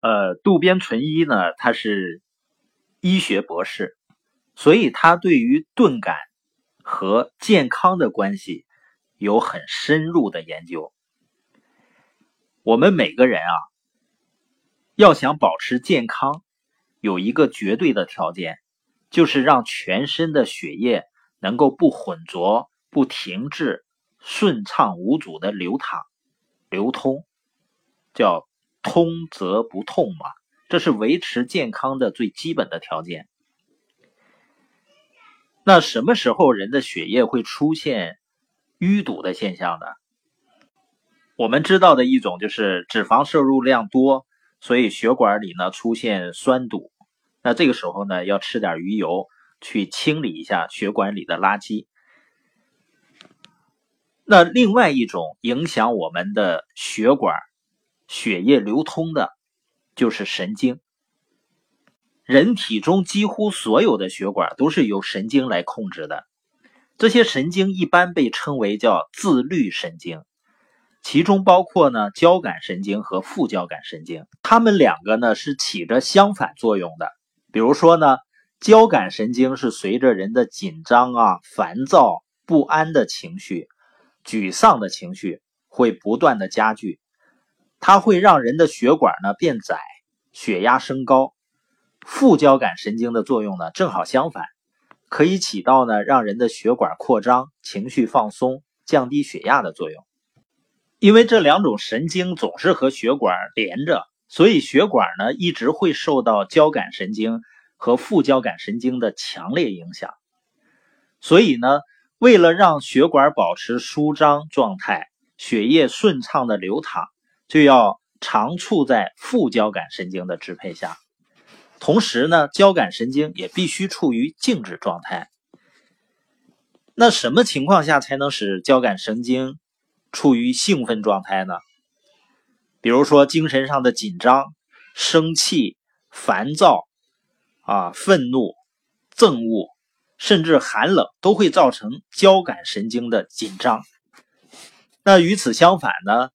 呃，渡边淳一呢，他是医学博士，所以他对于钝感和健康的关系有很深入的研究。我们每个人啊，要想保持健康，有一个绝对的条件，就是让全身的血液能够不浑浊、不停滞、顺畅无阻的流淌、流通，叫。通则不痛嘛，这是维持健康的最基本的条件。那什么时候人的血液会出现淤堵的现象呢？我们知道的一种就是脂肪摄入量多，所以血管里呢出现酸堵。那这个时候呢，要吃点鱼油去清理一下血管里的垃圾。那另外一种影响我们的血管。血液流通的，就是神经。人体中几乎所有的血管都是由神经来控制的。这些神经一般被称为叫自律神经，其中包括呢交感神经和副交感神经。它们两个呢是起着相反作用的。比如说呢，交感神经是随着人的紧张啊、烦躁、不安的情绪、沮丧的情绪会不断的加剧。它会让人的血管呢变窄，血压升高。副交感神经的作用呢正好相反，可以起到呢让人的血管扩张、情绪放松、降低血压的作用。因为这两种神经总是和血管连着，所以血管呢一直会受到交感神经和副交感神经的强烈影响。所以呢，为了让血管保持舒张状态，血液顺畅的流淌。就要常处在副交感神经的支配下，同时呢，交感神经也必须处于静止状态。那什么情况下才能使交感神经处于兴奋状态呢？比如说精神上的紧张、生气、烦躁啊、愤怒、憎恶，甚至寒冷，都会造成交感神经的紧张。那与此相反呢？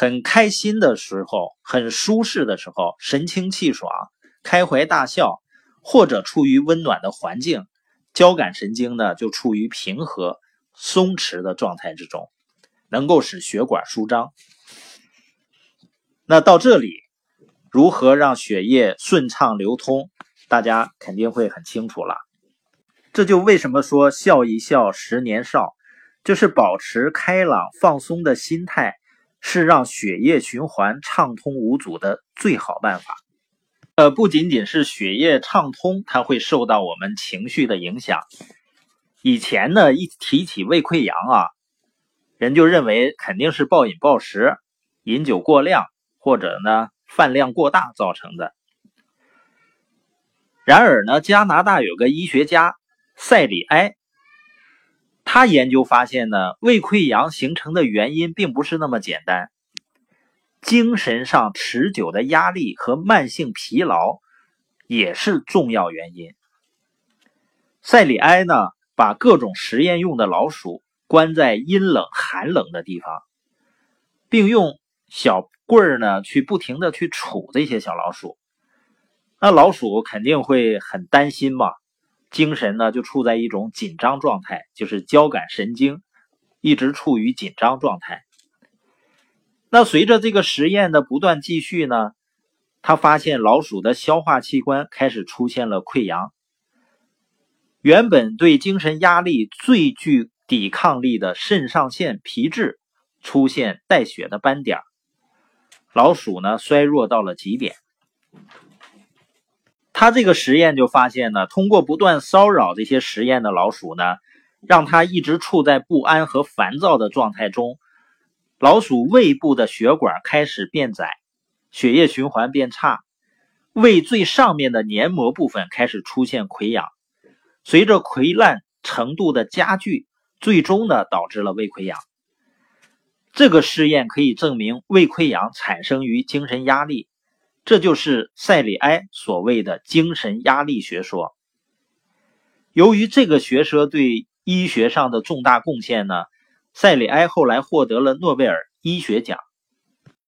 很开心的时候，很舒适的时候，神清气爽，开怀大笑，或者处于温暖的环境，交感神经呢就处于平和、松弛的状态之中，能够使血管舒张。那到这里，如何让血液顺畅流通，大家肯定会很清楚了。这就为什么说笑一笑，十年少，就是保持开朗放松的心态。是让血液循环畅通无阻的最好办法。呃，不仅仅是血液畅通，它会受到我们情绪的影响。以前呢，一提起胃溃疡啊，人就认为肯定是暴饮暴食、饮酒过量或者呢饭量过大造成的。然而呢，加拿大有个医学家塞里埃。他研究发现呢，胃溃疡形成的原因并不是那么简单，精神上持久的压力和慢性疲劳也是重要原因。塞里埃呢，把各种实验用的老鼠关在阴冷寒冷的地方，并用小棍儿呢去不停的去杵这些小老鼠，那老鼠肯定会很担心嘛。精神呢就处在一种紧张状态，就是交感神经一直处于紧张状态。那随着这个实验的不断继续呢，他发现老鼠的消化器官开始出现了溃疡，原本对精神压力最具抵抗力的肾上腺皮质出现带血的斑点，老鼠呢衰弱到了极点。他这个实验就发现呢，通过不断骚扰这些实验的老鼠呢，让它一直处在不安和烦躁的状态中，老鼠胃部的血管开始变窄，血液循环变差，胃最上面的黏膜部分开始出现溃疡，随着溃烂程度的加剧，最终呢导致了胃溃疡。这个试验可以证明胃溃疡产生于精神压力。这就是塞里埃所谓的精神压力学说。由于这个学说对医学上的重大贡献呢，塞里埃后来获得了诺贝尔医学奖。